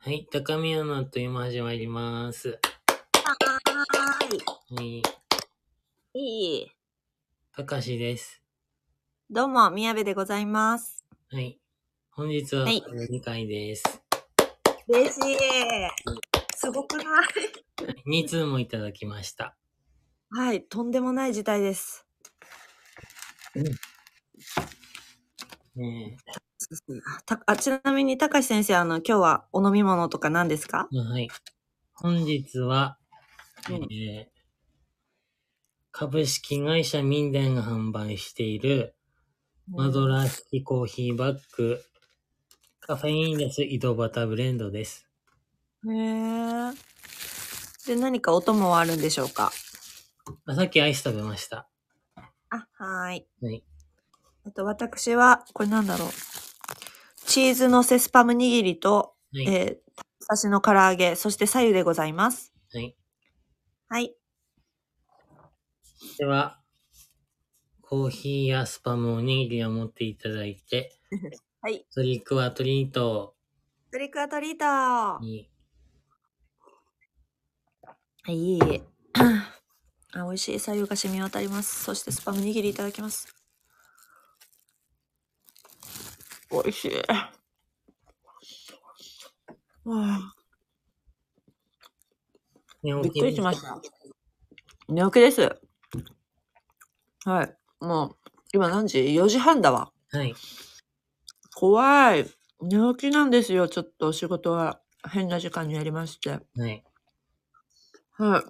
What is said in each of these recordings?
はい、高宮のあっという間始まります。ははい、ーい。いい。たかしです。どうも、宮部でございます。はい。本日ははい2回です。嬉しい。すごくない？2通もいただきました。はい、とんでもない事態です。ねたあちなみに、高橋先生、あの、今日はお飲み物とか何ですか？えはい。本日は、うんえー株式会社ミンデンが販売しているマドラー式コーヒーバッグカフェインレス井戸端ブレンドです。へえ。で、何かお供はあるんでしょうか？あさっきアイス食べました。あ、はーい。はい。えっと、私は、これなんだろう。チーズのせスパム握りと、はい。えー、刺しの唐揚げ、そして左右でございます。はい。はい。では、コーヒーやスパムおにぎりを持っていただいて、はい。トリックはトリートトリックアトリートに、いい。あ、美味しい。左右が染み渡ります。そしてスパム握りいただきます。美味しい。わあ、寝びっくりしましした。寝起きです。はい。もう、今何時 ?4 時半だわ。た。はい。怖い。寝起きなんですよ。ちょっと仕事は変な時間にやりまして。はい。はい。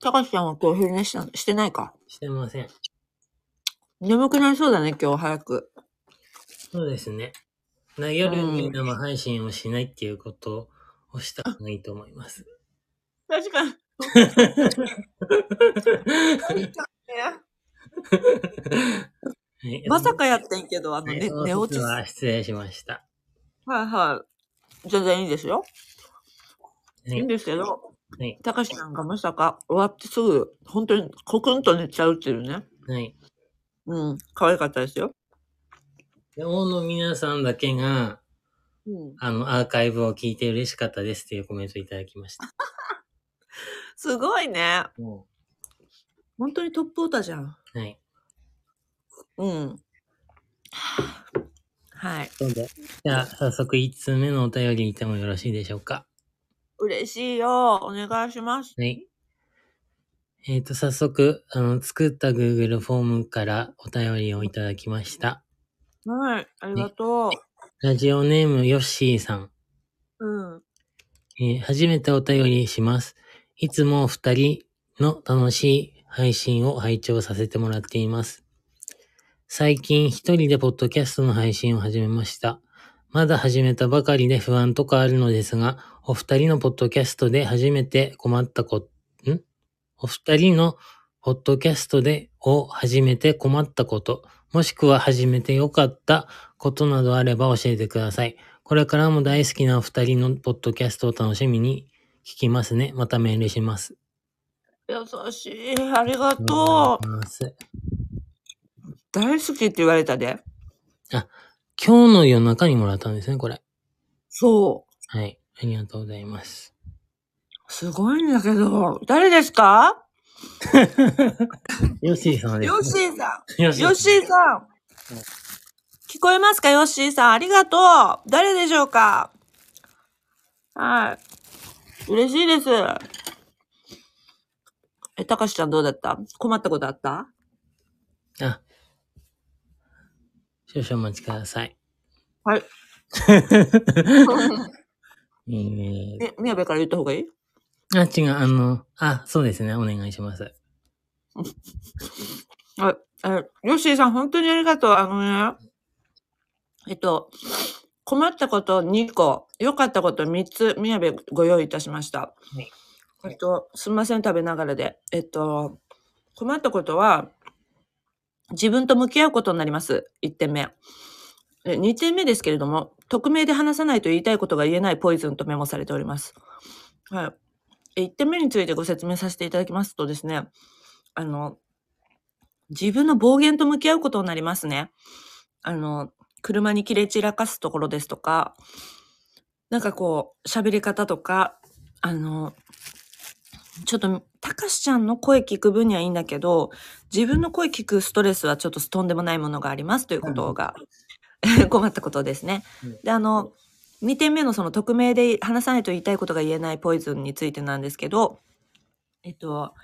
高橋さんは今日昼寝したしてないか？してません。眠くなりそうだね、今日早く。そうですね。な夜にうん生配信をしないっていうことをした方がいいと思います。確かに。は いまさかやってんけど、あの、はいね、寝落ち。説はは失礼しました。いはい。全然いいですよ。はいい。いんですけど、はい。高橋さんがまさか終わってすぐ、本当にコクンと寝ちゃうっていうね。はい。うん。可愛かったですよ。で王の皆さんだけが、うん。あの、アーカイブを聞いて嬉しかったですっていうコメントいただきました。すごいね。も本当にトップオーターじゃん。うはい。うん。はい。そうで。じゃあ、早速1通目のお便りいてもよろしいでしょうか。嬉しいよ。お願いします。はい。えっ、と、早速、あの、作った Google フォームからお便りをいただきました。はい。ありがとラジオネームヨッシーさん。う。うん。えー初めてお便りします。いつもお二人の楽しい配信を拝聴させてもらっています。最近一人でポッドキャストの配信を始めました。まだ始めたばかりで不安とかあるのですが、お二人のポッドキャストで初めて困ったこ、ん？お二人のポッドキャストでを始めて困ったこと、もしくは始めてよかったことなどあれば教えてください。これからも大好きなお二人のポッドキャストを楽しみに聞きますね。またメールします。優しい。ありがとう。大好きって言われたで。今日の夜中にもらったんですね、これ。そう。はい。ありがとうございます。すごいんだけど、誰ですか？ヨッシーさんヨッシーさヨッん。ヨッシーさん。聞こえますかヨッシーさん？ありがとう。誰でしょうか？はい。嬉しいです。え、たかしちゃんどうだった？困ったことあった？あ。少々お待ちください。はい。えー、え、宮部から言った方がいい？あ、違う、あの、あ、そうですね。お願いします。はい。え、ヨッシーさん、本当にありがとう。あのね、えっと、困ったこと2個、良かったこと3つ、宮部ご用意いたしました。いえっと、すみません、食べながらで。えっと、困ったことは、自分と向き合うことになります。1点目。え2点目ですけれども、匿名で話さないと言いたいことが言えないポイズンとメモされております。はい。え1点目についてご説明させていただきますとですね、あの、自分の暴言と向き合うことになりますね。あの、車に切れ散らかすところですとか、なんかこう、喋り方とか、あの、ちょっと、たかしちゃんの声聞く分にはいいんだけど、自分の声聞くストレスはちょっととんでもないものがありますということが、困ったことですね。うんで、あの、2点目のその匿名で話さないと言いたいことが言えないポイズンについてなんですけど、えっと、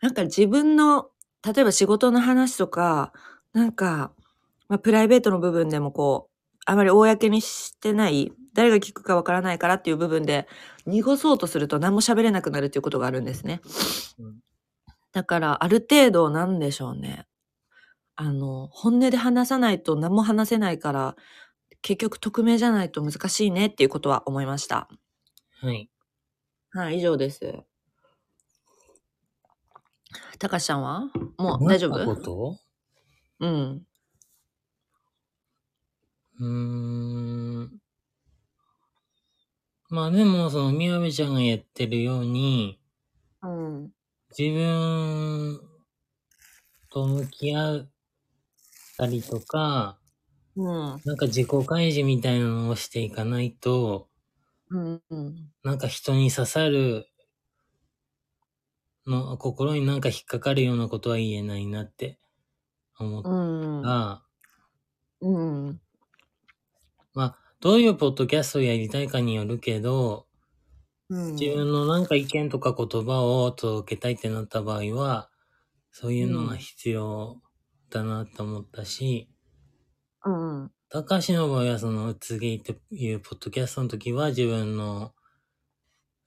なんか自分の、例えば仕事の話とか、なんか、まあ、プライベートの部分でもこう、あまり公にしてない、誰が聞くかわからないからっていう部分で、濁そうとすると何も喋れなくなるっていうことがあるんですね。うんだから、ある程度なんでしょうね。あの、本音で話さないと何も話せないから、結局匿名じゃないと難しいねっていうことは思いました。はい。はい、以上です。たかしちゃんは？もう大丈夫こと？うん。うーん。まあでも、その、みやべちゃんがやってるように、うん。自分と向き合ったりとか、うん。なんか自己開示みたいなのをしていかないと、うん。うん。なんか人に刺さるの、心になんか引っかかるようなことは言えないなって思っうん。た。うん。まあ、どういうポッドキャストをやりたいかによるけど、うん。自分のなんか意見とか言葉を届けたいってなった場合は、そういうのが必要だなと思ったし、うん。高橋の場合はそのうつゲイっていうポッドキャストの時は自分の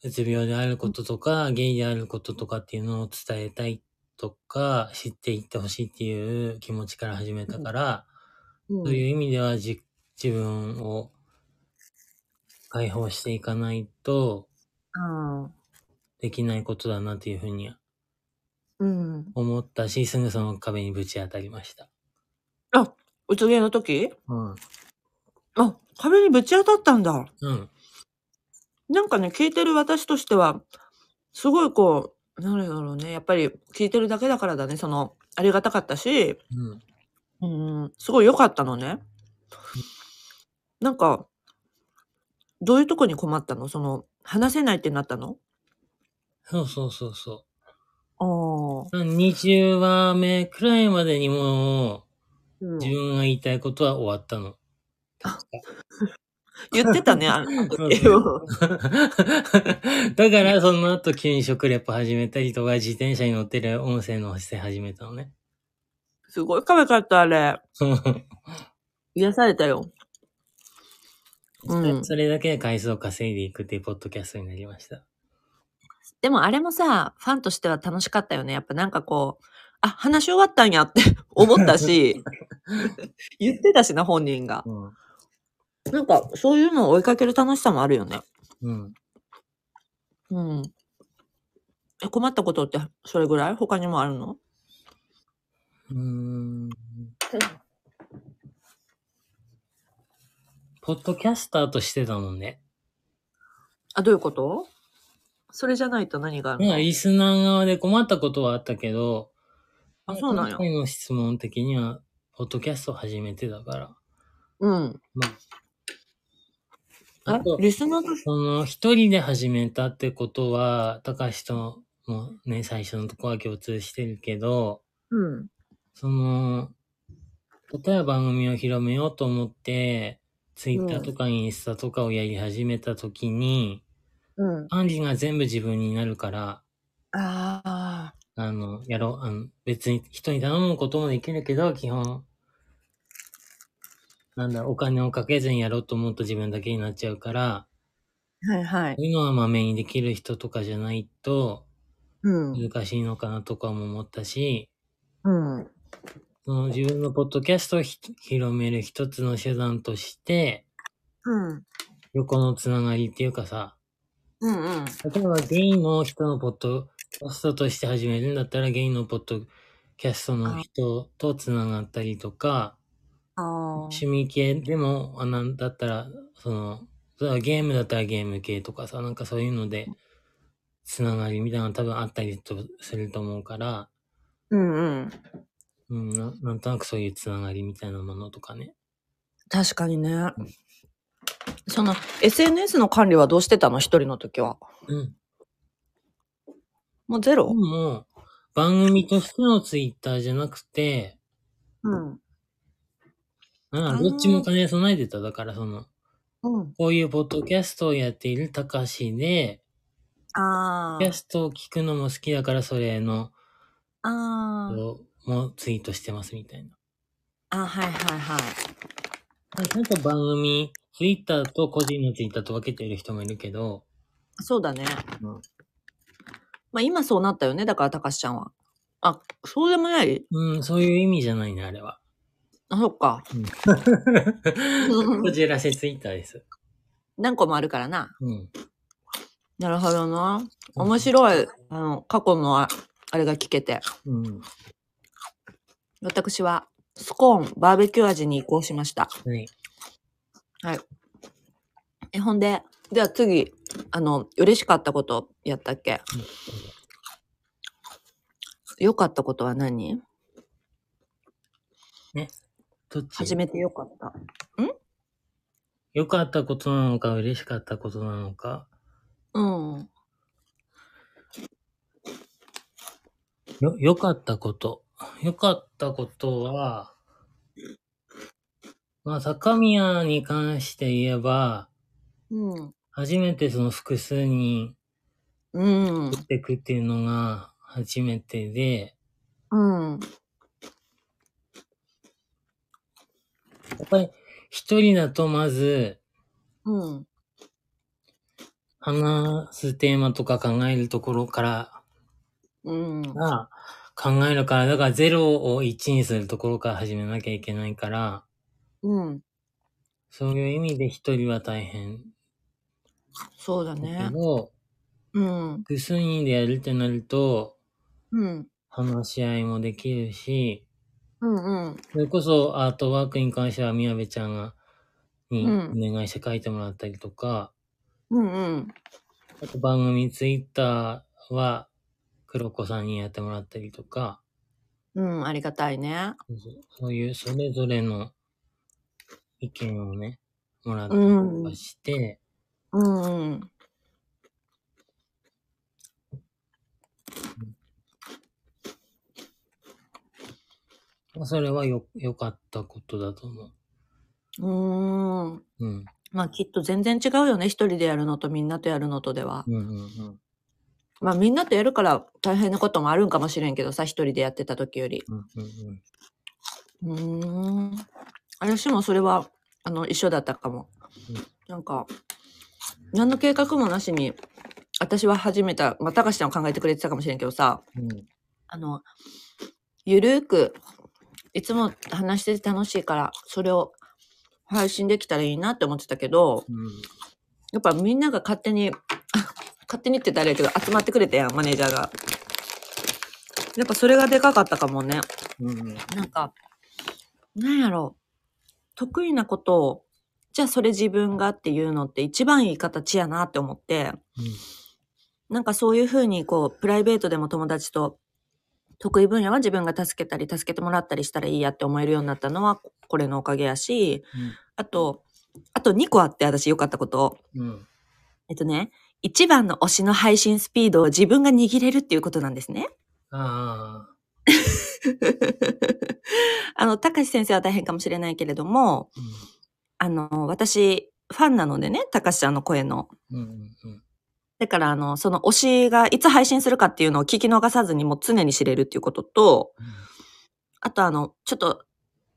うつ病であることとか、ゲイであることとかっていうのを伝えたいとか、知っていってほしいっていう気持ちから始めたから、うん。そういう意味ではじ自分を解放していかないとうん。できないことだなっていうふうにうん。思ったし、すぐその壁にぶち当たりました。あ、うつげの時？うん。あ、壁にぶち当たったんだ。うん。なんかね、聞いてる私としては、すごいこう、なんだろうね。やっぱり聞いてるだけだからだね。その、ありがたかったし、うん。うん、すごい良かったのね。なんか、どういうとこに困ったの？その、話せないってなったの？そうそうそうそああ。う。20話目くらいまでにも自分が言いたいことは終わったの。言ってたね、あの だからその後急に食レポ始めたりとか自転車に乗ってる音声のして始めたのね。すごい可愛かった、あれ。癒されたよ。うんそれだけで回数を稼いでいくっていうポッドキャストになりました。でもあれもさ、ファンとしては楽しかったよね。やっぱなんかこう、あ、話し終わったんやって思ったし、言ってたしな、本人が。うん。なんか、そういうのを追いかける楽しさもあるよね。うん。うん。え、困ったことってそれぐらい？他にもあるの？うーん。ポッドキャスターとしてだもんね。あ、どういうこと？それじゃないと何があるの、まあ、リスナー側で困ったことはあったけど、あそうなんや今回の質問的には、ポッドキャスト初めてだから。うん。まあ、あえと、リスナーとしてその、一人で始めたってことは、高橋ともね、最初のとこは共通してるけど、うん。その、例えば番組を広めようと思って、ツイッターとかインスタとかをやり始めた時に、うん。管理が全部自分になるから、ああ。あの、やろう、あの、別に人に頼むこともできるけど、基本、なんだろう、お金をかけずにやろうと思うと自分だけになっちゃうから、はいはいそ。ういうのはまめにできる人とかじゃないとうん。難しいのかなとかも思ったし、うん。その自分のポッドキャストをひ広める一つの手段として、うん。横のつながりっていうかさ、うんうん。例えばゲイの人のポッドキャストとして始めるんだったら、ゲイのポッドキャストの人とつながったりとか。趣味系でも、あなんだったら、その、それはゲームだったらゲーム系とかさ、なんかそういうので、つながりみたいなの多分あったりとすると思うから、うんうん。うんな、なんとなくそういうつながりみたいなものとかね。確かにね。その SNS の管理はどうしてたの？一人の時は。うん。もうゼロ？でも、番組としてのツイッターじゃなくて、うん。うんあーどっちも兼ね備えてた。だからその、うん。こういうポッドキャストをやっているたかしで、あキャストを聞くのも好きだからそれの、あ。ああ。をもツイートしてますみたいな。あ、はいはいはい。ちゃんと番組、ツイッターと個人のツイッターと分けてる人もいるけど、そうだね。うんまあ今そうなったよね。だから、たかしちゃんは。あ、そうでもない？うん、そういう意味じゃないね、あれは。あ、そっか。こじらせツイッターです。何個もあるからな。うん。なるほどな。面白い。あの、過去のああれが聞けて。うん。私は、スコーン、バーベキュー味に移行しました。はい。え、ほんで、では次、あの、嬉しかったことやったっけ？良かったことは何？どっち？初めて良かった。良かったことなのか、嬉しかったことなのか。うん。よ、良かったこと。良かったことは、まあ、高宮に関して言えば、うん。初めてその複数人うん。打ってくっていうのが初めてで、うん。やっぱり一人だとまずうん。話すテーマとか考えるところからうん。が考えるから、だから0を1にするところから始めなきゃいけないから、うん。そういう意味で一人は大変だそうだねけ。ど、うん。複数人でやるってなると、うん。話し合いもできるし、うん。うん。それこそアートワークに関しては宮部ちゃんが、にうんお願いして書いてもらったりとか、うん。うん。あと番組ツイッターは黒子さんにやってもらったりとか、うん。ありがたいね。そういうそれぞれの意見をね、もらったりとかして、うん。うん。まあそれはよ、良かったことだと思う。うーん。うん。まあきっと全然違うよね。一人でやるのとみんなとやるのとでは。うんうんうん。まあみんなとやるから大変なこともあるんかもしれんけどさ、一人でやってた時より。うんうんうん。うーん。私もそれは、あの、一緒だったかもうん。なんか、何の計画もなしに、私は始めた、まあ、高橋ちゃん考えてくれてたかもしれんけどさ、うんあの、ゆるーく、いつも話してて楽しいから、それを配信できたらいいなって思ってたけど、やっぱみんなが勝手に、勝手にって言ったらあれやけど、集まってくれたやん、マネージャーが。やっぱそれがでかかったかもね。うんうん。なんか、なんやろう。得意なことを、じゃあそれ自分がっていうのって一番いい形やなって思って、なんかそういうふうにこう、プライベートでも友達と、得意分野は自分が助けたり、助けてもらったりしたらいいやって思えるようになったのは、これのおかげやし、あと、あと2個あって私良かったこと。うん。うん。えっとね、一番の推しの配信スピードを自分が握れるっていうことなんですね。あ の、高橋先生は大変かもしれないけれども、あの、私、ファンなのでね、高橋ちゃんの声の。うんうんうん。だから、あの、その推しがいつ配信するかっていうのを聞き逃さずにもう常に知れるっていうことと、あとあの、ちょっと、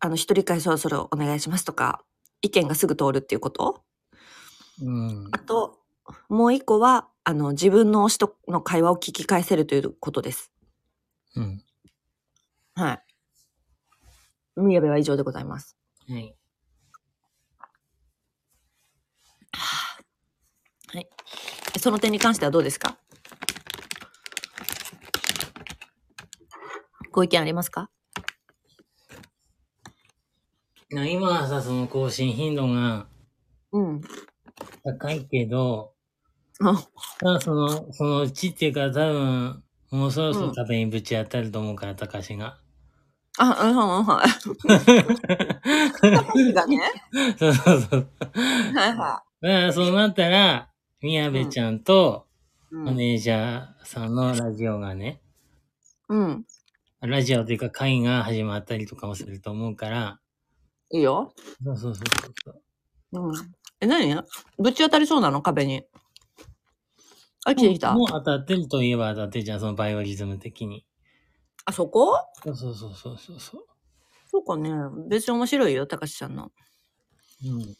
あの、一人会そろそろお願いしますとか、意見がすぐ通るっていうこと。うん。あと、もう一個は、あの、自分の推しとの会話を聞き返せるということです。うん。はい。宮部は以上でございます。はい。はい。その点に関してはどうですか？ご意見ありますか？な今はさ、その更新頻度がうん。高いけど、あ、ただその、そのうちっていうか多分、もうそろそろ壁にぶち当たると思うから、高橋が。あ、うん、うん、はい。高橋がね。そうそうそう。はいはだからそうなったら、宮部ちゃんとうん。マネージャーさんのラジオがね、うん。ラジオというか会が始まったりとかもすると思うから、いいよ。そうそうそうそう。うん。え、何？ぶち当たりそうなの？壁に。あ、来てきたもう当たってるといえば当たってるじゃん、そのバイオリズム的に。あ、そこ？そうそうそうそうそうそう。そうかね。別に面白いよ、高橋ちゃんの。うん。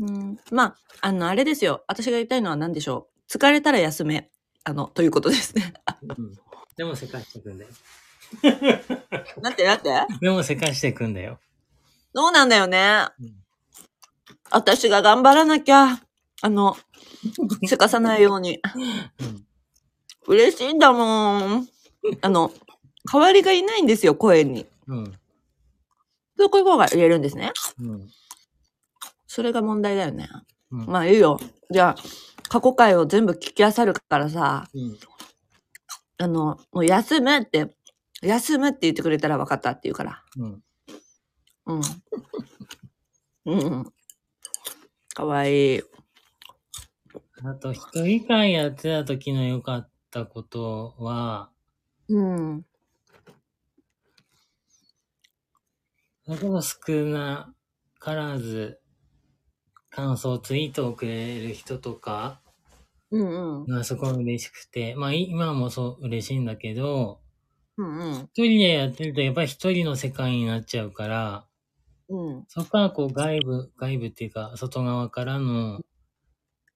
うん。まあ、あの、あれですよ。私が言いたいのは何でしょう。疲れたら休め。あの、ということですね。うん。でもせかしていくんだよ。なんてなんてでもせかしていくんだよ。そうなんだよね。うん私が頑張らなきゃ。あの、せかさないように。うん。嬉しいんだもん。あの、代わりがいないんですよ、声に。うん。そうこういう方が言えるんですね。うん。それが問題だよね。うん。まあいいよ。じゃあ、過去回を全部聞きあさるからさ、うん。あの、もう休むって、休むって言ってくれたら分かったって言うから。うん。うん。うん。かわいい。あと、一人会やってた時の良かったことは、うん。それこそ少なからず、感想ツイートをくれる人とかうんうん。がそこ嬉しくて、まあい今もそう嬉しいんだけど、うんうん。一人でやってるとやっぱり一人の世界になっちゃうから、うん。そこからこう外部、外部っていうか外側からの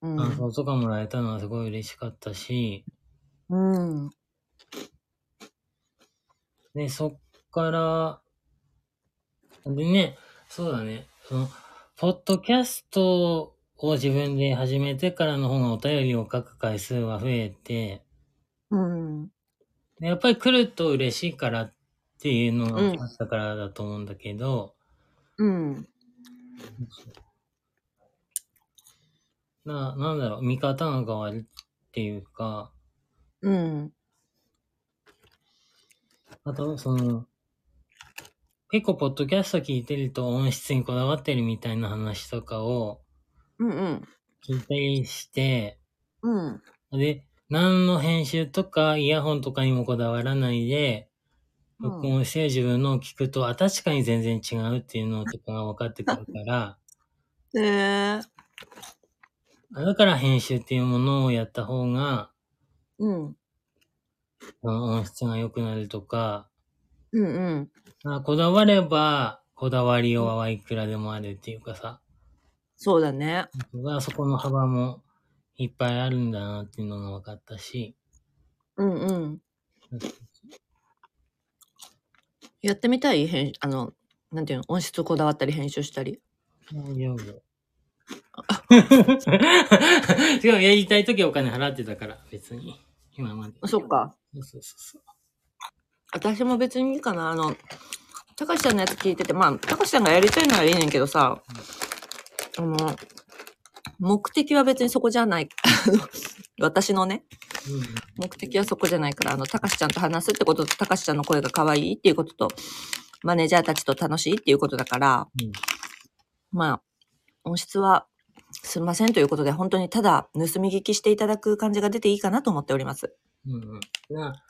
うん。感想とかもらえたのはすごい嬉しかったし、うん。で、そっから、でね、そうだね、その、ポッドキャストを自分で始めてからの方がお便りを書く回数は増えて、うん。でやっぱり来ると嬉しいからっていうのがあったからだと思うんだけど、うん。な、なんだろう、見方が変わるっていうか、うん。あと、その、結構ポッドキャスト聞いてると音質にこだわってるみたいな話とかをうんうん。聞いたりして、うん。で、何の編集とかイヤホンとかにもこだわらないで、録音して自分のを聞くと、あ、確かに全然違うっていうのとかが分かってくるから、へえ。あだから編集っていうものをやった方が、うん。その音質が良くなるとか、うんうん。あこだわれば、こだわりようはいくらでもあるっていうかさ、そうだね。がそこの幅もいっぱいあるんだなっていうのが分かったし、うんうん。やってみたい？編、あの、なんていうの、音質こだわったり編集したり？大丈夫。違う、やりたいときはお金払ってたから、別に。今まで。あそっか。そうそうそう私も別にいいかな。あの、たかしちゃんのやつ聞いてて、まあ、たかしちゃんがやりたいならいいねんけどさ、あの、目的は別にそこじゃない。私のね、目的はそこじゃないから、あの、たかしちゃんと話すってことと、たかしちゃんの声が可愛いっていうことと、マネージャーたちと楽しいっていうことだから、うんまあ、音質はすみませんということで、本当にただ盗み聞きしていただく感じが出ていいかなと思っております。うんうん。な、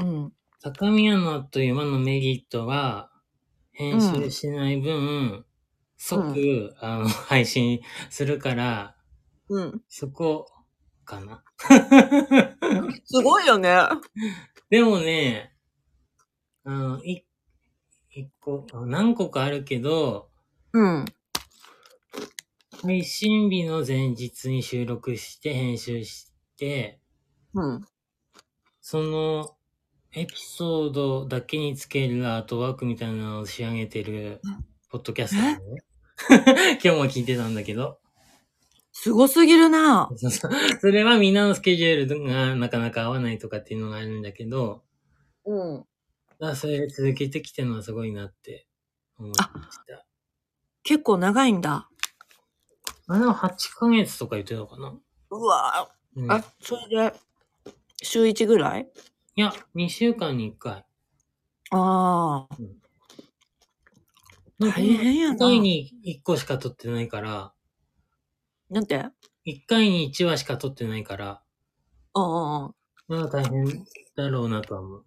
うん。高宮のという馬のメリットは、編集しない分、即、あの、配信するから、うん。そこ、かな。すごいよね。でもね、あの、い、一個、あ何個かあるけど、うん。配信日の前日に収録して編集して、うん。そのエピソードだけにつけるアートワークみたいなのを仕上げてるポッドキャストだね。今日も聞いてたんだけど。すごすぎるな。そ うそれはみんなのスケジュールがなかなか合わないとかっていうのがあるんだけど、うん。だからそれ続けてきてるのはすごいなって思いました。結構長いんだ。あれは8ヶ月とか言ってたのかな、うわうん、あ、それで、週1ぐらい？いや、2週間に1回。ああ。大変やな一回に1個しか撮ってないから、なんて？一回に1話しか撮ってないから、うんうんうん。まあ大変だろうなとは思う。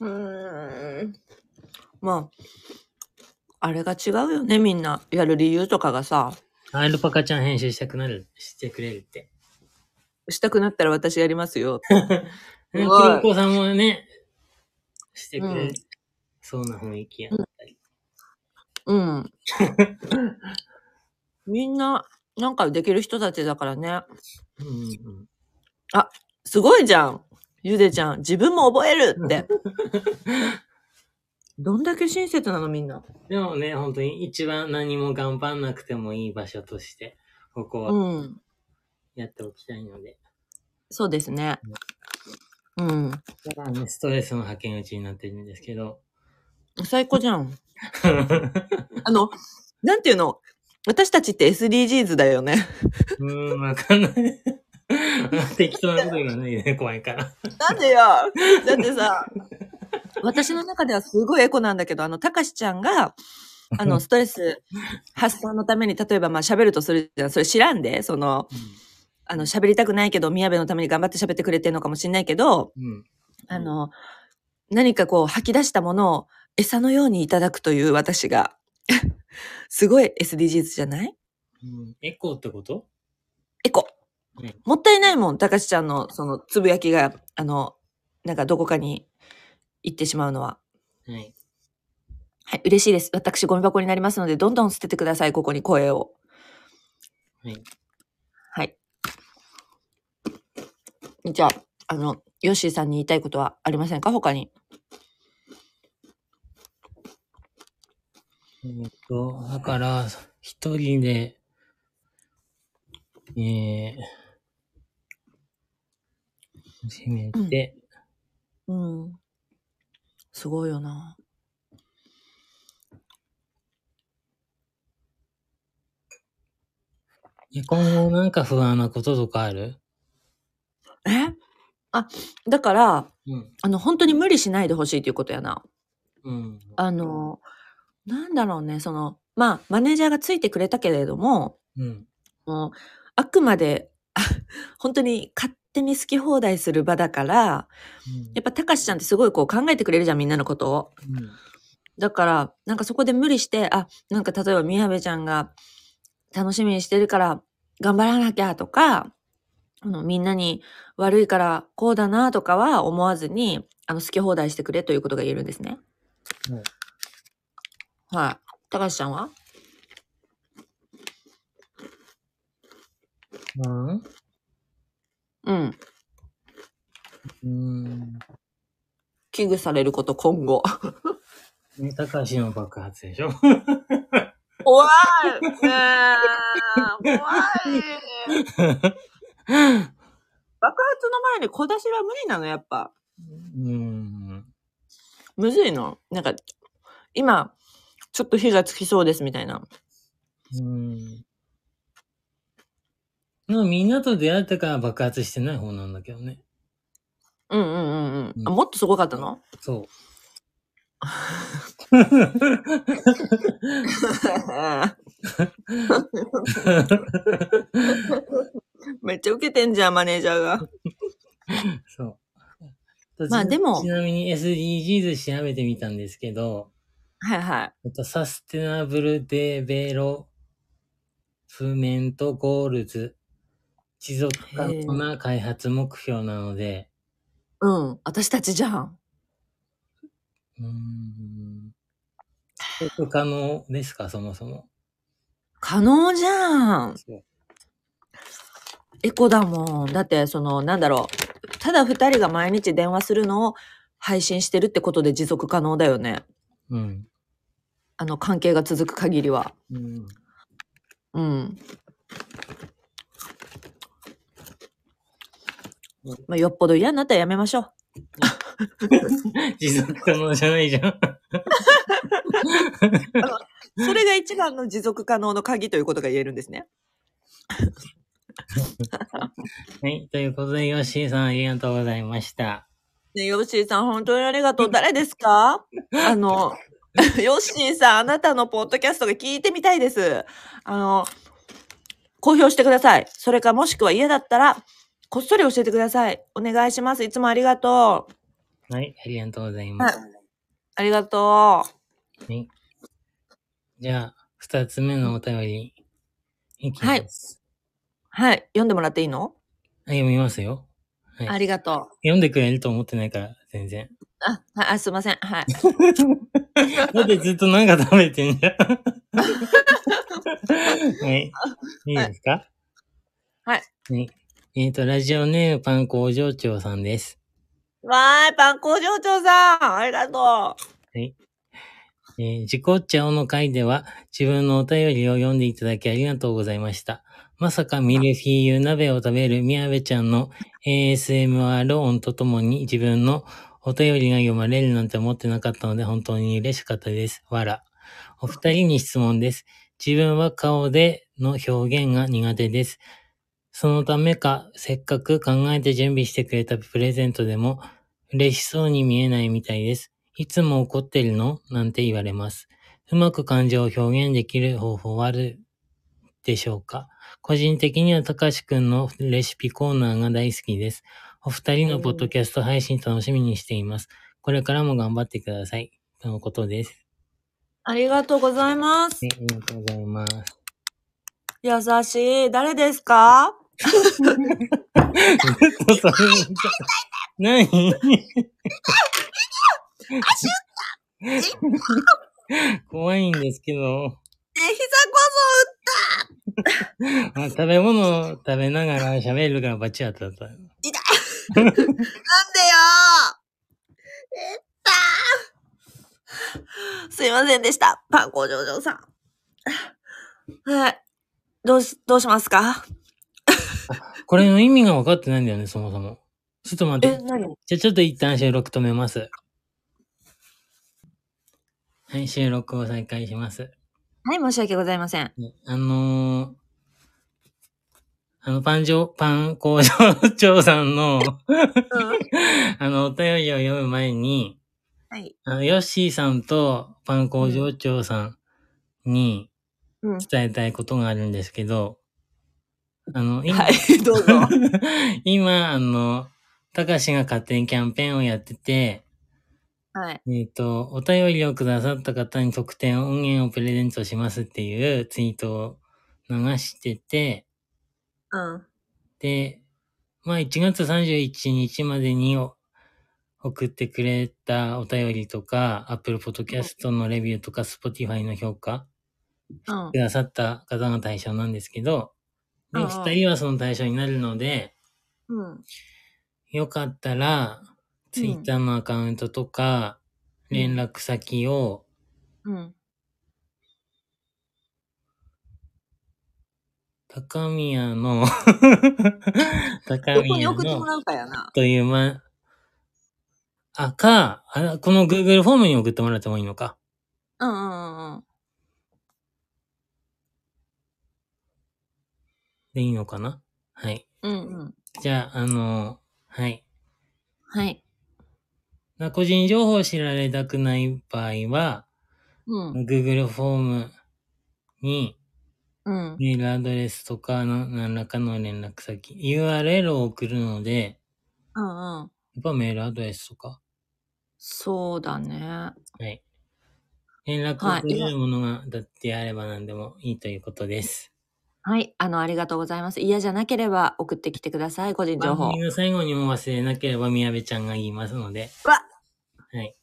うーん。まあ、あれが違うよね、みんな。やる理由とかがさ、アルパカちゃん編集したくなる、してくれるって。したくなったら私やりますよ。ね、すごい黒子さんもね、してくれうんそうな雰囲気やったり。うん。みんな、なんかできる人たちだからね。うんうんすごいじゃん。ゆでちゃん。自分も覚えるって。どんだけ親切なのみんな。でもね、本当に一番何も頑張んなくてもいい場所として、ここはうん。やっておきたいので。そうですね。うん。だからね、ストレスの派遣打ちになってるんですけど。最高じゃん。あの、なんていうの？私たちって SDGs だよね。うーん、わかんない。適当なこと言わないでね、怖いから。なんでよだってさ、私の中ではすごいエコなんだけど、あの、たかしちゃんが、あの、ストレス発散のために、例えばまあ喋るとするじゃん。それ知らんで、その、あの、喋りたくないけど、宮部のために頑張って喋ってくれてるのかもしんないけど、うん。あの、何かこう吐き出したものを餌のようにいただくという私が、すごい SDGs じゃない？うん、エコーってこと？エコね。もったいないもん、たかしちゃんのそのつぶやきが、あの、なんかどこかに行ってしまうのは。はい。はい、嬉しいです。私ゴミ箱になりますので、どんどん捨ててください、ここに声を。はい。はい。じゃあ、あの、ヨッシーさんに言いたいことはありませんか？他に。えーっと、だから、一人で、えー、始めて、うん。すごいよな。え今後なんか不安なこととかある？え？あ、だから、うん。あの、本当に無理しないでほしいということやな。うん。あの、なんだろうね、その、まあ、マネージャーがついてくれたけれども、うん。もう、あくまで、あ 本当に勝手に好き放題する場だから、やっぱ、たかしちゃんってすごいこう考えてくれるじゃん、みんなのことを。うん。だから、なんかそこで無理して、あ、なんか例えば宮部ちゃんが楽しみにしてるから頑張らなきゃとか、あのみんなに悪いからこうだなとかは思わずに、あの好き放題してくれということが言えるんですね。はい。高橋ちゃんは？うん？うん。うん。危惧されること今後。ね、高橋の爆発でしょ怖いねえ怖い 爆発の前に小出しは無理なの、やっぱ。うん。むずいの？なんか、今、ちょっと火がつきそうですみたいな。うん。でもみんなと出会ってから爆発してない方なんだけどね。うんうんうんうん。うんあ、もっとすごかったの？そう。めっちゃ受けてんじゃん、マネージャーが。そう。まあでもちなみに SDGs 調べてみたんですけど、はいはい。と、 Sustainable Development Goals 持続可能な開発目標なので、うん。私たちじゃん。うーん。持続可能ですか、そもそも。可能じゃん。そうエコだもん。だって、その、なんだろう。ただ二人が毎日電話するのを配信してるってことで持続可能だよね。うん。あの、関係が続く限りは。うん。うん。まあ、よっぽど嫌になったらやめましょう。持続可能じゃないじゃん。それが一番の持続可能の鍵ということが言えるんですね。はい。ということで、ヨッシーさんありがとうございました。ねヨッシーさん、本当にありがとう。誰ですか？あの、ヨッシーさん、あなたのポッドキャストが聞いてみたいです。あの、公表してください。それかもしくは嫌だったら、こっそり教えてください。お願いします。いつもありがとう。はい、ありがとうございます。ありがとはい。じゃあ、二つ目のお便り、いきます。う。はい。読んでもらっていいの、はい、読みますよ。はいありがとう。読んでくれると思ってないから、全然。あ、はいあすいません。はい。だってずっとなんか食べてんじゃん。はい。いいですか？はい。はい。えっ、と、ラジオネームパン工場長さんです。わーい、パン工場長さんありがとえー、自己茶をの回では自分のお便りを読んでいただきありがとうございました。まさかミルフィーユ鍋を食べる宮部ちゃんの ASMR 音とともに自分のお便りが読まれるなんて思ってなかったので本当に嬉しかったです。わら。お二人に質問です。自分は顔での表現が苦手です。そのためか、せっかく考えて準備してくれたプレゼントでも嬉しそうに見えないみたいです。いつも怒ってるの？なんて言われます。うまく感情を表現できる方法はあるでしょうか？個人的にはたかしくんのレシピコーナーが大好きです。お二人のポッドキャスト配信楽しみにしています。これからも頑張ってください。とのことです。う。ありがとうございます。はい、ありがとうございます。優しい。誰ですか？何？怖いんですけど、え、膝こ あ食べ物を食べながら喋るからバチ当たった。そなんでよえったすいませんでした。パン工場長さん。はい。どうし、どうしますか？これの意味が分かってないんだよね、そもそも。ちょっと待っえ、て。何？じゃあちょっと一旦収録止めます。はい、収録を再開します。はい、申し訳ございません。ねあのー、あの、パン場、パン工場長さんの、あの、お便りを読む前に、はい。あの、ヨッシーさんとパン工場長さんにうん。伝えたいことがあるんですけど、あの、今、はい、どうぞ。今、あの、たかしが勝手にキャンペーンをやってて、はい。えっ、と、お便りをくださった方に特典音源をプレゼントしますっていうツイートを流してて、うん。で、まあ1月31日までにお送ってくれたお便りとか、Apple Podcast のレビューとか、Spotify の評価うんく。ださった方が対象なんですけど、で、二人はその対象になるので、うん。よかったら、Twitter のアカウントとか、うん連絡先を、うん。高宮の、高どこに宮送ってもの、らうかやな。という、ま、あ、か、あこの Google フォームに送ってもらってもいいのか。うんうんうんうん。でいいのかな？はい。うんうん。じゃあ、あの、はい。はい。な個人情報を知られたくない場合は、うん。Google フォームにうん。メールアドレスとかの何らかの連絡先、URL を送るので、うんうん。やっぱメールアドレスとか、そうだね。はい。連絡を取れるものがだってあれば何でもいいということです。はい。あの、ありがとうございます。嫌じゃなければ送ってきてください。個人情報番組。の最後にも忘れなければ宮部ちゃんが言いますので、わはい。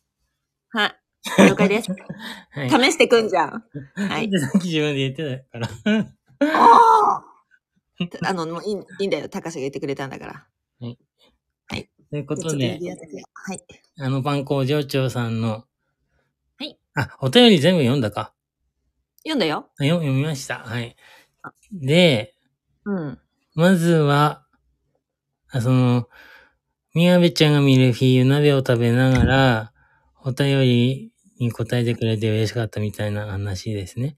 はい。了解です。はい。試してくんじゃん。はい。で さっき自分で言ってたから。ああの、もういいいいんだよ。高志が言ってくれたんだから。ということちょっとで、はい。あの、パン工場長さんの、はい。あ、お便り全部読んだか。読んだよ。読みました。はい。で、うん。まずは、あその、宮部ちゃんがミルフィーユ鍋を食べながら、お便りに答えてくれて嬉しかったみたいな話ですね。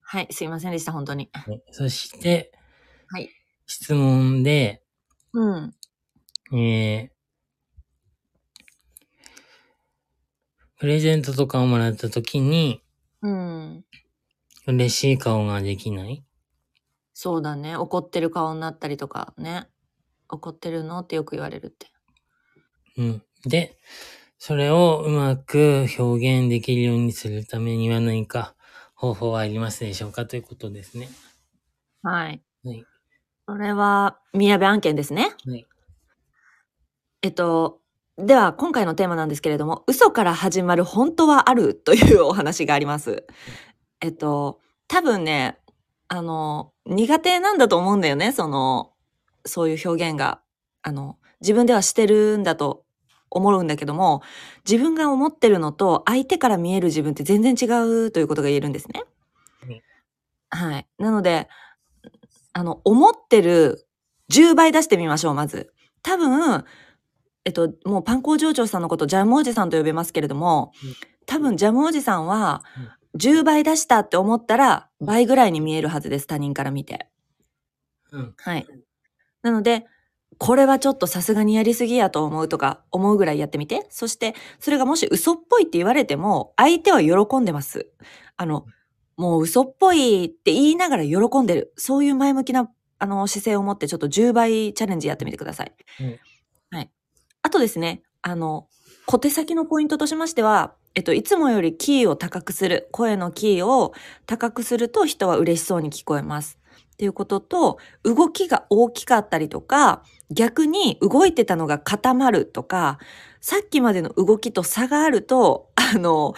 はい。すいませんでした。本当に。はいそして、はい。質問で、うん。えー、プレゼントとかをもらった時に、うん。嬉しい顔ができない？そうだね。怒ってる顔になったりとかね。怒ってるの？ってよく言われるって。うん。で、それをうまく表現できるようにするためには何か方法はありますでしょうかということですね。はい。はい。それは、宮部案件ですね。はい。えっと、では、今回のテーマなんですけれども、嘘から始まる本当はあるというお話があります。えっと、多分ね、あの、苦手なんだと思うんだよね、その、そういう表現が。あの、自分ではしてるんだと思うんだけども、自分が思ってるのと相手から見える自分って全然違うということが言えるんですね。うんはい。なので、あの、思ってる10倍出してみましょう、まず。多分、えっと、もうパン工場長さんのことジャムおじさんと呼べますけれどもうん、多分ジャムおじさんは10倍出したって思ったらうん倍ぐらいに見えるはずです、他人から見て。うん。はい。なので、これはちょっとさすがにやりすぎやと思うとか思うぐらいやってみて。そして、それがもし嘘っぽいって言われても、相手は喜んでます。あの、もう嘘っぽいって言いながら喜んでる。そういう前向きな、あの、姿勢を持ってちょっと10倍チャレンジやってみてください。うんはい。あとですね、あの、小手先のポイントとしましては、えっと、いつもよりキーを高くする。声のキーを高くすると人は嬉しそうに聞こえます。っていうことと、動きが大きかったりとか、逆に動いてたのが固まるとか、さっきまでの動きと差があると、あの、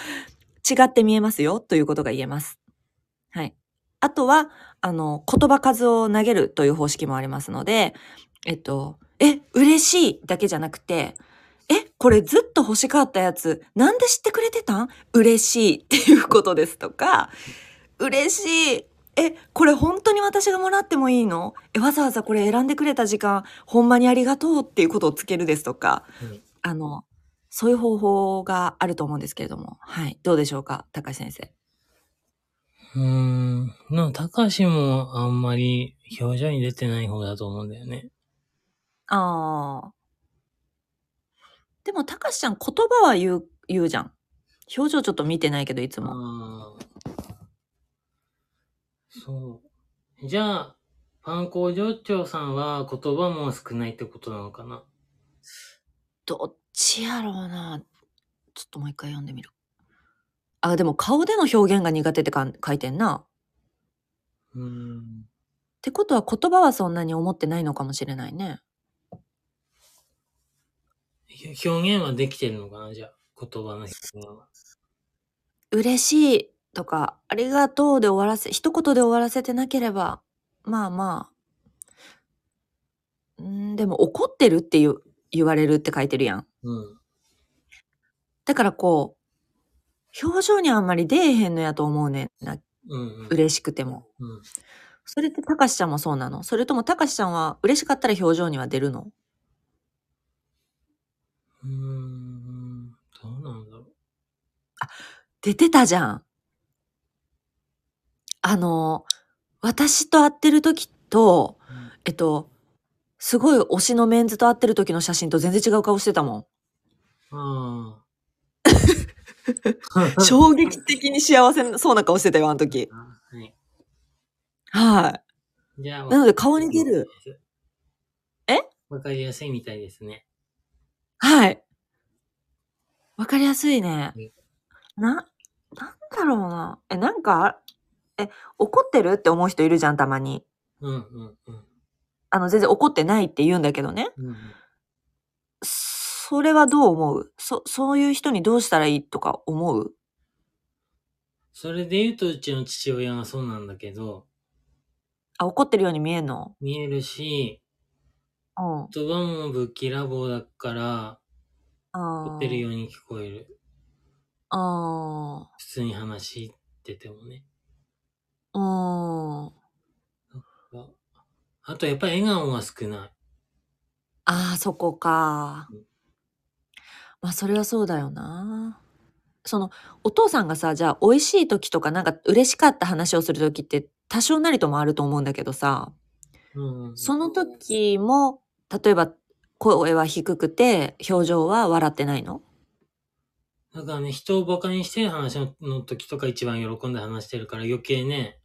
違って見えますよということが言えます。はい。あとは、あの、言葉数を投げるという方式もありますので、えっと、え、嬉しいだけじゃなくて、え、これずっと欲しかったやつ、なんで知ってくれてたん？嬉しいっていうことですとか、嬉しい。え、これ本当に私がもらってもいいの？え、わざわざこれ選んでくれた時間、ほんまにありがとうっていうことをつけるですとか、うんあの、そういう方法があると思うんですけれども、はい。どうでしょうか？高橋先生。うーん。な、高しもあんまり表情に出てない方だと思うんだよね。ああ。でも、高橋ちゃん言葉は言う、言うじゃん。表情ちょっと見てないけど、いつも。そう。じゃあ、パン工場長さんは言葉も少ないってことなのかな？どっちやろうな。ちょっともう一回読んでみる。あ、でも顔での表現が苦手ってか書いてんな。うーん。ってことは言葉はそんなに思ってないのかもしれないね。ひ表現はできてるのかな？じゃあ、言葉の表現は。嬉しいとか、ありがとうで終わらせ、一言で終わらせてなければ、まあまあ。んーでも怒ってるって言う言われるって書いてるやん。うん。だからこう、表情にあんまり出えへんのやと思うねんな。うん、うん。嬉しくても。うん。それってたかしちゃんもそうなの？それともたかしちゃんは嬉しかったら表情には出るの？うーん。どうなんだろう。出てたじゃん。あの、私と会ってる時と、えっと、すごい推しのメンズと会ってる時の写真と全然違う顔してたもあん。衝撃的に幸せそうな顔してたよ、あの時。あ。はい。はじゃあ、い。なので顔に出る。え？わかりやすいみたいですね。はい。わかりやすいねうん。な、なんだろうな。え、なんか、え、怒ってる？って思う人いるじゃん、たまに。うんうんうん。あの、全然怒ってないって言うんだけどね。うんうんそれはどう思う？そ、そういう人にどうしたらいいとか思う？それで言うと、うちの父親はそうなんだけど、あ、怒ってるように見えんの？見えるし、うん。言葉もぶっきらぼうだから、あ怒ってるように聞こえる。あ普通に話しててもね。あ。うん。あと、やっぱり笑顔が少ない。ああ、そこかうん。まあ、それはそうだよな。その、お父さんがさ、じゃあ、美味しい時とか、なんか嬉しかった話をする時って、多少なりともあると思うんだけどさ、うんうん、その時も、例えば、声は低くて、表情は笑ってないの？だからね、人を馬鹿にしてる話のの時とか一番喜んで話してるから余計ね、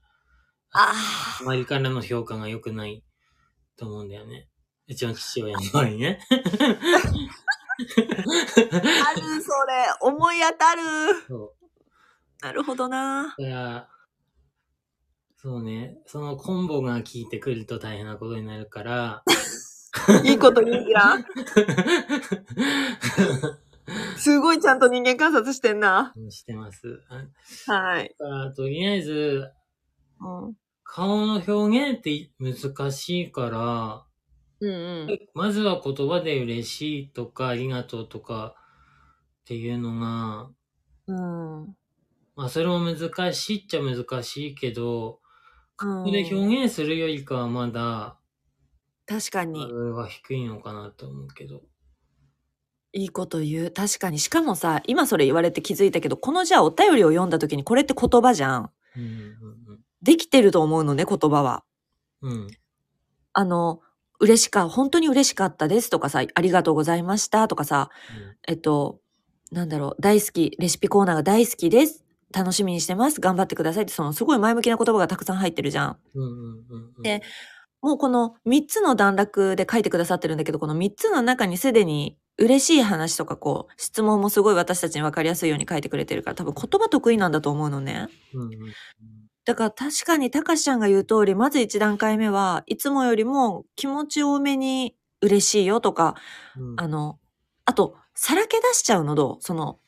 あ周りからの評価が良くないと思うんだよね。うちの父親の 場合ね。ある、それ。思い当たる。そう。なるほどな。だから、そうね、そのコンボが効いてくると大変なことになるから、いいこと言うじゃん。すごいちゃんと人間観察してんな。してます。はい。だからとりあえず、うん。顔の表現って難しいから、うんうん。まずは言葉で嬉しいとかありがとうとかっていうのが、うん。まあそれも難しいっちゃ難しいけど、こここで表現するよりかはまだ、確かに、ドルは低いのかなと思うけど。いいこと言う。確かに。しかもさ、今それ言われて気づいたけど、このじゃあお便りを読んだ時にこれって言葉じゃん。うんできてると思うのね、言葉は。うんうん。うん。あの、嬉しか、本当に嬉しかったですとかさ、ありがとうございましたとかさ、えっと、なんだろう、大好き、レシピコーナーが大好きです。楽しみにしてます。頑張ってくださいって、そのすごい前向きな言葉がたくさん入ってるじゃん。うんうんうんうん。でもうこの3つの段落で書いてくださってるんだけど、この3つの中にすでに嬉しい話とかこう、質問もすごい私たちに分かりやすいように書いてくれてるから、多分言葉得意なんだと思うのね。うんうんだから確かにたかしちゃんが言う通り、まず1段階目はいつもよりも気持ち多めに嬉しいよとか、うん。あの、あと、さらけ出しちゃうのどうその、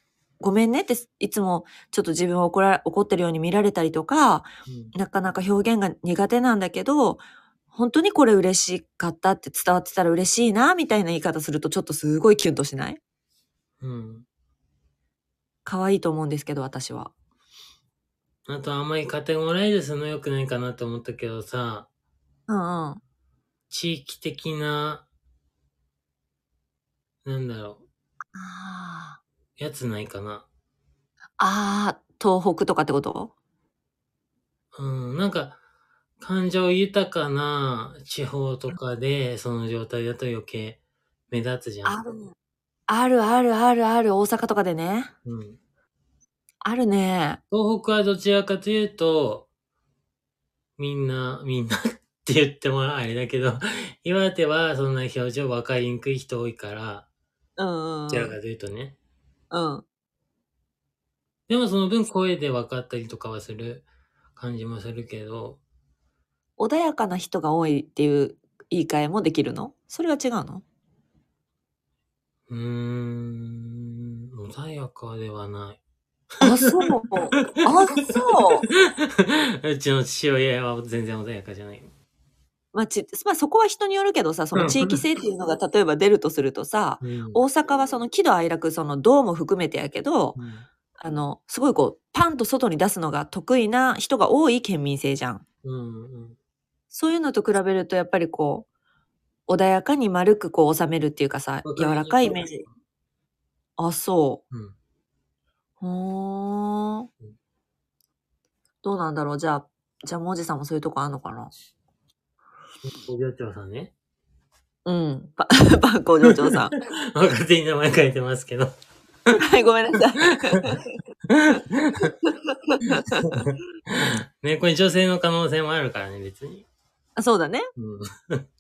ごめんねっていつもちょっと自分を怒ら怒ってるように見られたりとか、うんなかなか表現が苦手なんだけど、本当にこれ嬉しかったって伝わってたら嬉しいな、みたいな言い方するとちょっとすごいキュンとしない？うん。可愛いと思うんですけど、私は。あとあんまりカテゴライズするの良くないかなと思ったけどさ、うんうん。地域的な、なんだろあう、やつないかな。あー、東北とかってこと？うん、なんか、感情豊かな地方とかで、その状態だと余計目立つじゃん。あるね。あるあるあるある、大阪とかでね。うん。あるね。東北はどちらかというと、みんな、みんな って言ってもあれだけど、岩手はそんな表情分かりにくい人多いから、うんうんうん。どちらかというとね。うん。でもその分声で分かったりとかはする感じもするけど、穏やかな人が多いっていう言い換えもできるの？それは違うの？うーん、穏やかではない。あ、そう。あ、そう。うちの父親は全然穏やかじゃない。まあ、ち、まあ、そこは人によるけどさ、その地域性っていうのが例えば出るとするとさ、うん大阪はその喜怒哀楽、その道も含めてやけど、うんあの、すごいこう、パンと外に出すのが得意な人が多い県民性じゃん。うんうんそういうのと比べると、やっぱりこう、穏やかに丸くこう収めるっていうかさ、柔らかいイメージ。。あ、そうん。う。ほー。どうなんだろうじゃあ、じゃあ、もじさんもそういうとこあんのかな？工業長さんね。うん。パパン工場長さん。勝手に名前書いてますけど。はい、ごめんなさい。ね、これ女性の可能性もあるからね、別に。あそうだね。うん。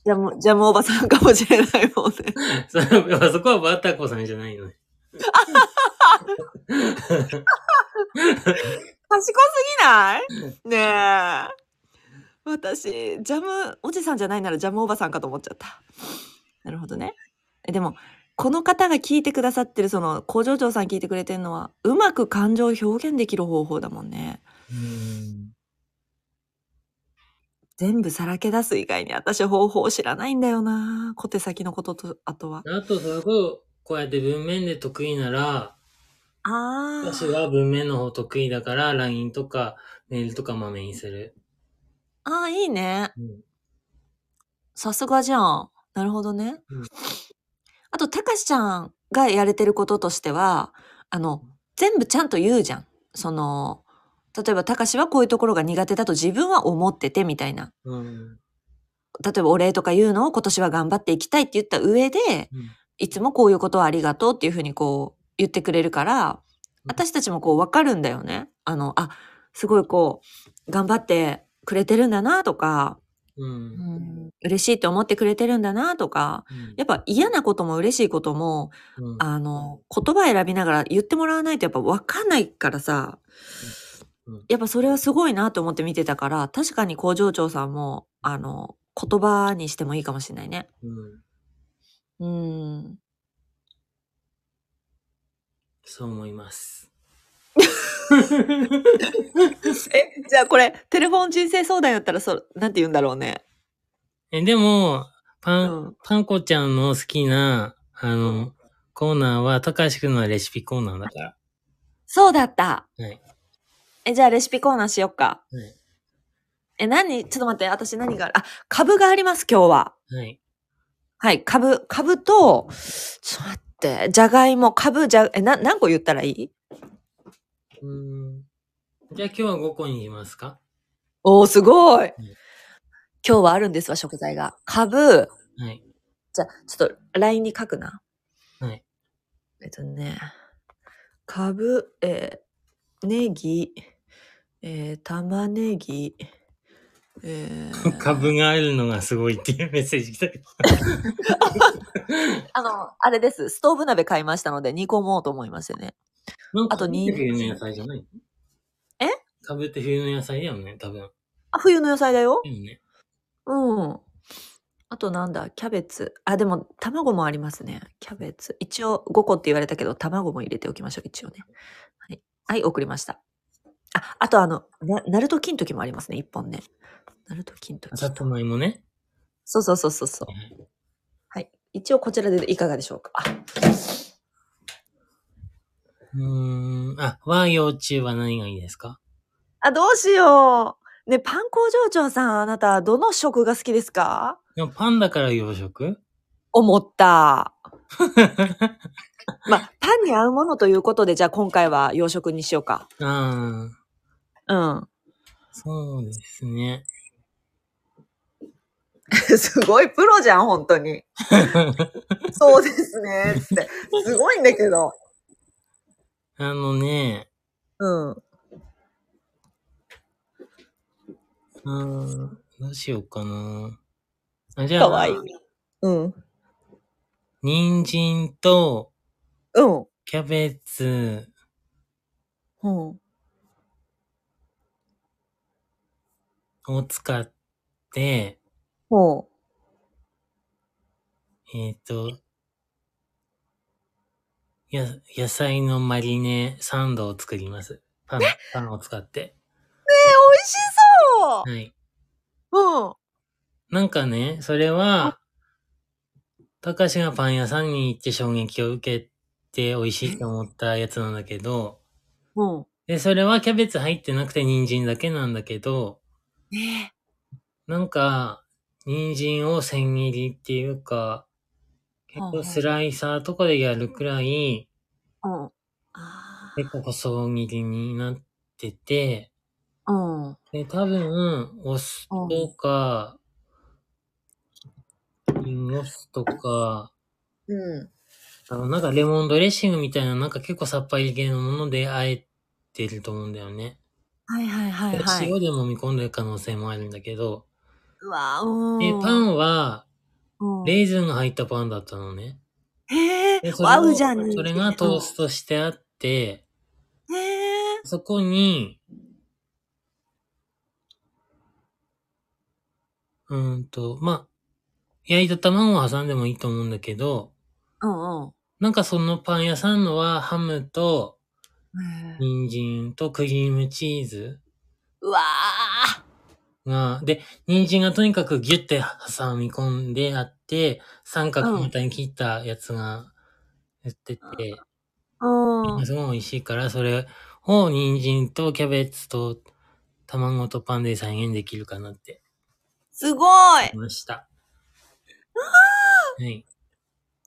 ジャム、ジャムおばさんかもしれないもんね。それそこはバタコさんじゃないのね。賢すぎない？ねえ。私、ジャム、おじさんじゃないならジャムおばさんかと思っちゃった。なるほどね。えでも、この方が聞いてくださってる、その、工場長さん聞いてくれてるのは、うまく感情を表現できる方法だもんね。うん。全部さらけ出す以外に私方法を知らないんだよな小手先のことと、あとは。あと、そこ、こうやって文面で得意なら、あ私は文面の方得意だから、LINE とかメールとかまめにする。あ。ああ、いいね。うん。さすがじゃん。なるほどね。うんあと、たかしちゃんがやれてることとしては、あの、全部ちゃんと言うじゃん。その、例えば、たかしはこういうところが苦手だと自分は思っててみたいな。うん。例えば、お礼とか言うのを今年は頑張っていきたいって言った上で、うんいつもこういうことはありがとうっていうふうにこう言ってくれるから、私たちもこう分かるんだよね。あの、あ、すごいこう、頑張ってくれてるんだなとか、うん。うん、嬉しいって思ってくれてるんだなとか、うんやっぱ嫌なことも嬉しいことも、うんあの、言葉選びながら言ってもらわないとやっぱ分かんないからさうん、やっぱそれはすごいなと思って見てたから、確かに工場長さんも、あの、言葉にしてもいいかもしれないね。うん。うん。そう思います。え、じゃあこれ、テレフォン人生相談やったら、そう、なんて言うんだろうね。え、でも、パン、うん。パンコちゃんの好きな、あの、コーナーは、たかしくんのレシピコーナーだから。そうだった。はい。え、じゃあレシピコーナーしよっか。はい。え、何？ちょっと待って、私何がある？あ、株があります、今日は。はい。はい、株、株と、ちょっと待って、じゃがいも、株、じゃ、え、な、何個言ったらいい？うーん。じゃあ今日は5個にしますか？おー、すごい、ん今日はあるんですわ、食材が。株、はい。じゃ、ちょっと LINE に書くな。はい。えっとね、株、えー、ネギ、えー、玉ねぎ、えー、株があるのがすごいっていうメッセージ来たけど。あの、あれです。ストーブ鍋買いましたので煮込もうと思いましてね。あとに株って冬の野菜じゃない？え？株って冬の野菜だよね、多分。あ、冬の野菜だよだ。よね。うん。あとなんだ、キャベツ。あ、でも卵もありますね。キャベツ。一応5個って言われたけど、卵も入れておきましょう、一応ね。はい。はい、送りました。あ、あとあの、な、ナルト金時もありますね、1本ね。ナルト金時。さつまいもね。そうそうそうそうそう。はいはい。一応こちらでいかがでしょうか。あうーん。あ、和洋中は何がいいですか？あ、どうしよう。ね、パン工場長さん、あなた、どの食が好きですか？でもパンだから洋食？思った。まあ、パンに合うものということで、じゃあ今回は洋食にしようか。ああ、うん。そうですね。すごいプロじゃん、本当に。そうですね、つって。すごいんだけど。あのね、うん。うーん、どうしようかな。あじゃあ、かわいい。うん。人参とうん。キャベツうん。を使って、ほえっ、と、や、野菜のマリネサンドを作ります。パン、パンを使って。う。え、美味しそはい。ううん。なんかね、それは、たかしがパン屋さんに行って衝撃を受けて美味しいと思ったやつなんだけど、うん。で、それはキャベツ入ってなくて人参だけなんだけど、えなんか、人参を千切りっていうか、結構スライサーとかでやるくらい、うん。あ結構細切りになってて、あ。うん。で、多分、お酢とか、リンゴ酢とか、うん。あの、なんかレモンドレッシングみたいな、なんか結構さっぱり系のもので和えてると思うんだよね。はいはいはいはい。塩でもみ込んでる可能性もあるんだけど、うわうん。で、パンは、うん、レーズンが入ったパンだったのね。へえで、それを合うじゃん。それがトーストしてあって、ト。へえそこに、うーんと、まあ、焼いた卵を挟んでもいいと思うんだけど、うんうん。なんかそのパン屋さんのはハムと人参とクリームチーズうわが、で、人参がとにかくギュッて挟み込んであって、三角みたいに切ったやつが売ってて、ーうん。すごい美味しいから、それを人参とキャベツと卵とパンで再現できるかなってすごいました。はい。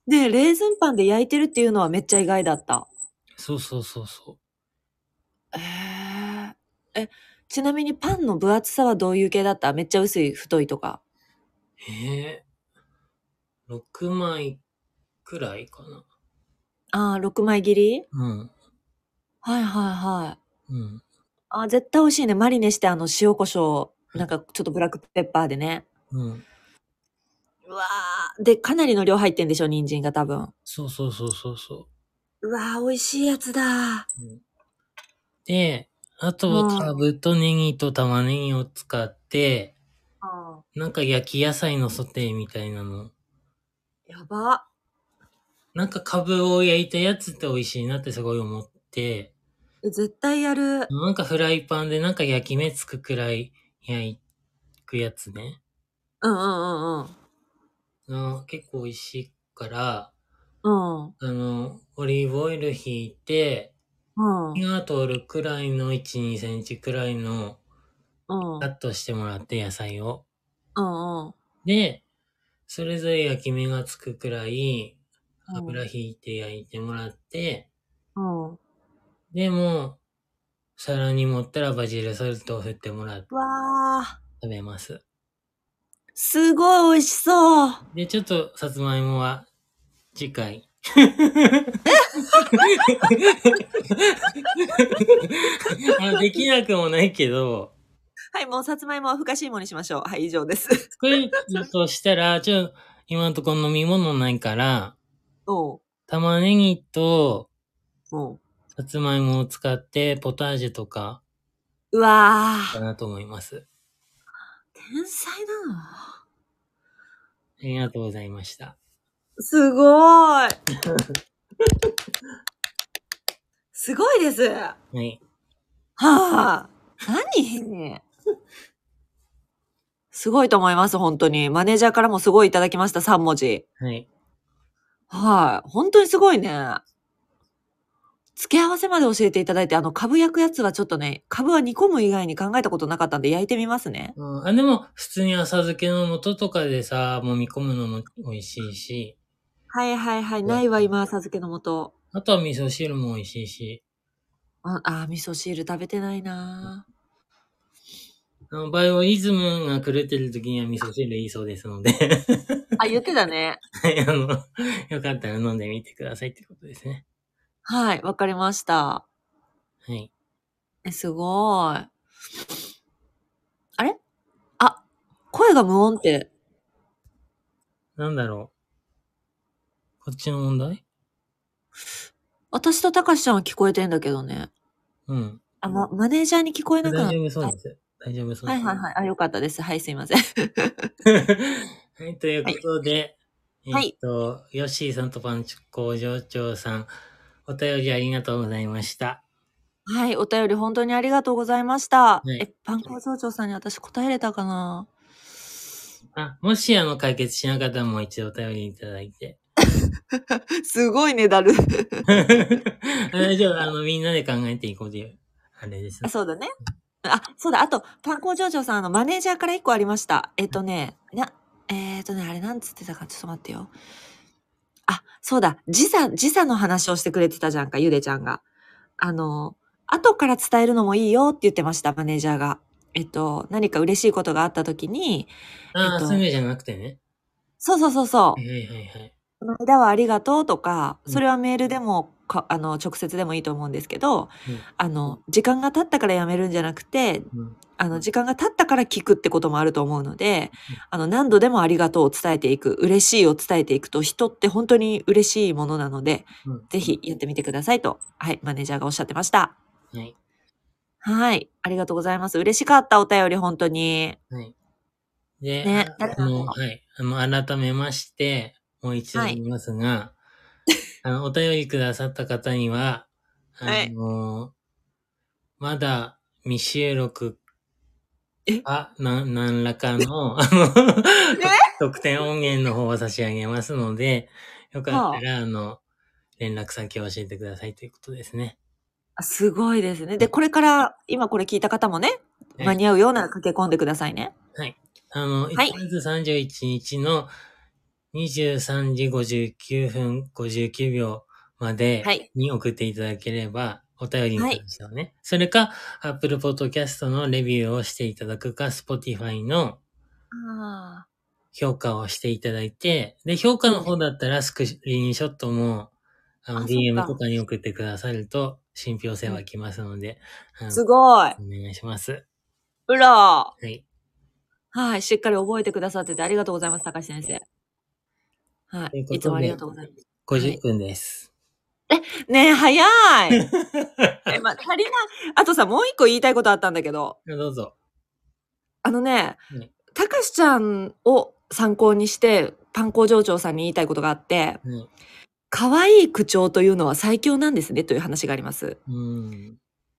で、レーズンパンで焼いてるっていうのはめっちゃ意外だった。そうそうそうそえー、え、ちなみにパンの分厚さはどういう系だった？めっちゃ薄い、太いとか。う。えー、6枚くらいかな。ああ、6枚切り？うん。はいはいはい。うん。あー絶対美味しいね。マリネしてあの塩コショウなんかちょっとブラックペッパーでね。うん。うわー。で、かなりの量入ってんでしょ、人参が多分。そうそうそうそうそうわー、美味しいやつだ。う。うん、で、あとはうんかぶとネギと玉ねぎを使って、なんか焼き野菜のソテーみたいなの。やば。なんかかぶを焼いたやつって美味しいなってすごい思って、え絶対やる。なんかフライパンでなんか焼き目つくくらい焼くやつね。うんうんうんうん。あ結構美味しいから、うん。あの、オリーブオイル引いて、うん。火が通るくらいの1、2センチくらいのうん。カットしてもらって野菜を。うんうん。で、それぞれ焼き目がつくくらいうん油引いて焼いてもらって、うん。でも、皿に盛ったらバジルソルトを振ってもらってわー。食べます。すごい美味しそう。で、ちょっとさつまいもは次回。あできなくもないけど、はい、もうさつまいもはふかしいもにしましょう。はい、以上です。作るとしたら、ちょ、今のところ飲み物ないから、おう。玉ねぎと。さつまいもを使ってポタージュとかうわー。かなと思います。天才なのありがとうございました。すごーい。すごいです。ははい。あ。何？すごいと思います、本当に。マネージャーからもすごいいただきました、3文字。はい。はい。本当にすごいね。付け合わせまで教えていただいて、あの、株焼くやつはちょっとね、株は煮込む以外に考えたことなかったんで焼いてみますね。うん、あ、でも、普通に浅漬けの素とかでさ、揉み込むのも美味しいし、はいはいはい。ないわ、今、浅漬けの素。あとは味噌汁も美味しいし、あ、あ味噌汁食べてないなあの、バイオリズムが狂ってる時には味噌汁いいそうですので、あ、言ってたね。はい、あの、よかったら飲んでみてくださいってことですね。はい、わかりました。はい。え、すごい。あれ？あ、声が無音って、なんだろう。こっちの問題？私とたかしちゃんは聞こえてんだけどね。うん。あ、ま、マネージャーに聞こえなくなっ大丈夫そうです。大丈夫そうです。はいはいはい。あ、よかったです。はい、すいません。はい、ということで、はいえっと、ヨッシーさんとパンチ工場長さん、お便りありがとうございました。はい、お便り本当にありがとうございました。はいえ、パン工場長さんに私答えれたかなあ、もしあの解決しなかったらもう一度お便りいただいて。すごいねだる。大丈夫、あの、みんなで考えていこうという、あれですあ、。そうだね。あ、そうだ。あと、パン工場長さん、あの、マネージャーから一個ありました。えっとね、な、えっとね、あれなんつってたか、ちょっと待ってよ。あ、そうだ。時差、時差の話をしてくれてたじゃんか、ゆでちゃんが。あの、後から伝えるのもいいよって言ってました、マネージャーが。えっと、何か嬉しいことがあった時に、ああ、えっとすぐじゃなくてね。そうそうそうそうはい。はいはいはい。この間はありがとうとか、うんそれはメールでもか、あの、直接でもいいと思うんですけど、うんあの、時間が経ったからやめるんじゃなくて、うんあの、時間が経ったから聞くってこともあると思うのでうん、あの、何度でもありがとうを伝えていく、嬉しいを伝えていくと、人って本当に嬉しいものなので、うんぜひやってみてくださいと、はい、マネージャーがおっしゃってました。はい。はい、ありがとうございます。嬉しかった、お便り、本当に。はい。で、ねああの、はい。あの、改めまして、もう一度言いますが、あの、お便りくださった方には、あはいの、まだ未収録え？あ、な、何らかの、あの、特典音源の方を差し上げますので、よかったら、あの、連絡先を教えてくださいということですね。あすごいですね。で、これから、今これ聞いた方もね、はい間に合うようなら駆け込んでくださいね。はい。あの、はい1月31日の23時59分59秒まではいに送っていただければ、お便りに関してはね。それか、Apple Podcast のレビューをしていただくか、Spotify のあ評価をしていただいて、で、評価の方だったらスクリーンショットも、あの、あそっか DM とかに送ってくださると、信憑性はきますので、あのすごい。お願いします。うらはい。はい。しっかり覚えてくださっててありがとうございます、高橋先生。はい。といつもありがとうございます。50分です。ねえ、早い。え、ま、足りない。あとさ、もう一個言いたいことあったんだけど。どうぞ。あのねね、たかしちゃんを参考にして、パン工場長さんに言いたいことがあって、はい。可愛い口調というのは最強なんですね、という話があります。うん。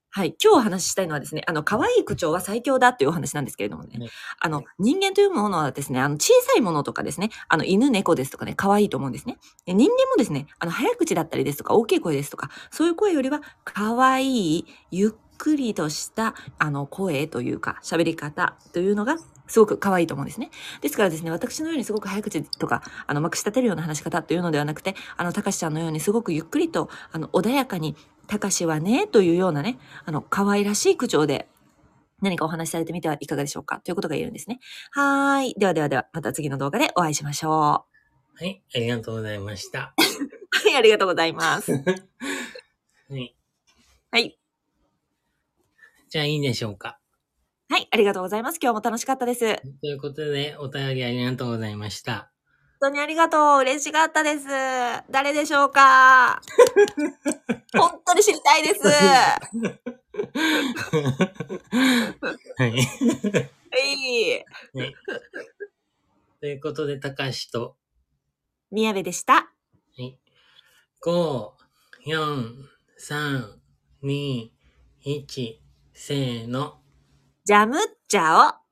はい。今日お話ししたいのはですね、あの、可愛い口調は最強だというお話なんですけれどもね。ねあの、人間というものはですね、あの、小さいものとかですね、あの、犬、猫ですとかね、可愛いと思うんですね。で人間もですね、あの、早口だったりですとか、大きい声ですとか、そういう声よりは、可愛い、ゆっくりとした、あの、声というか、喋り方というのが、すごく可愛いと思うんですね。ですからですね、私のようにすごく早口とか、あの、まくし立てるような話し方というのではなくて、あの、たかしちゃんのようにすごくゆっくりと、あの、穏やかに、たかしはね、というようなね、あの、可愛らしい口調で、何かお話しされてみてはいかがでしょうか？ということが言えるんですね。はーい。ではではでは、また次の動画でお会いしましょう。ははい。ありがとうございました。い、ありがとうございます。はい。はい。じゃあいいでしょうか？はい、ありがとうございます。今日も楽しかったです。本ということで、お便りありがとうございました。当にありがとう。嬉しかったです。誰でしょうか？本当に知りたいです。はい。はい。ねということで、たかしと、宮部でした。はい。5、4、3、2、1、せーの。ジャムっちゃお。